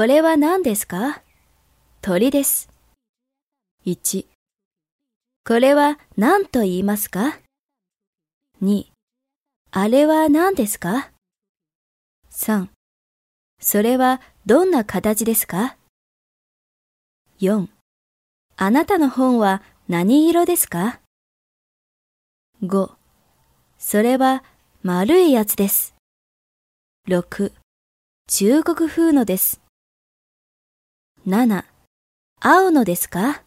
これは何ですか？鳥です。1、これは何と言いますか ?2、あれは何ですか ?3、それはどんな形ですか ?4、あなたの本は何色ですか ?5、それは丸いやつです。6、中国風のです。7、青のですか？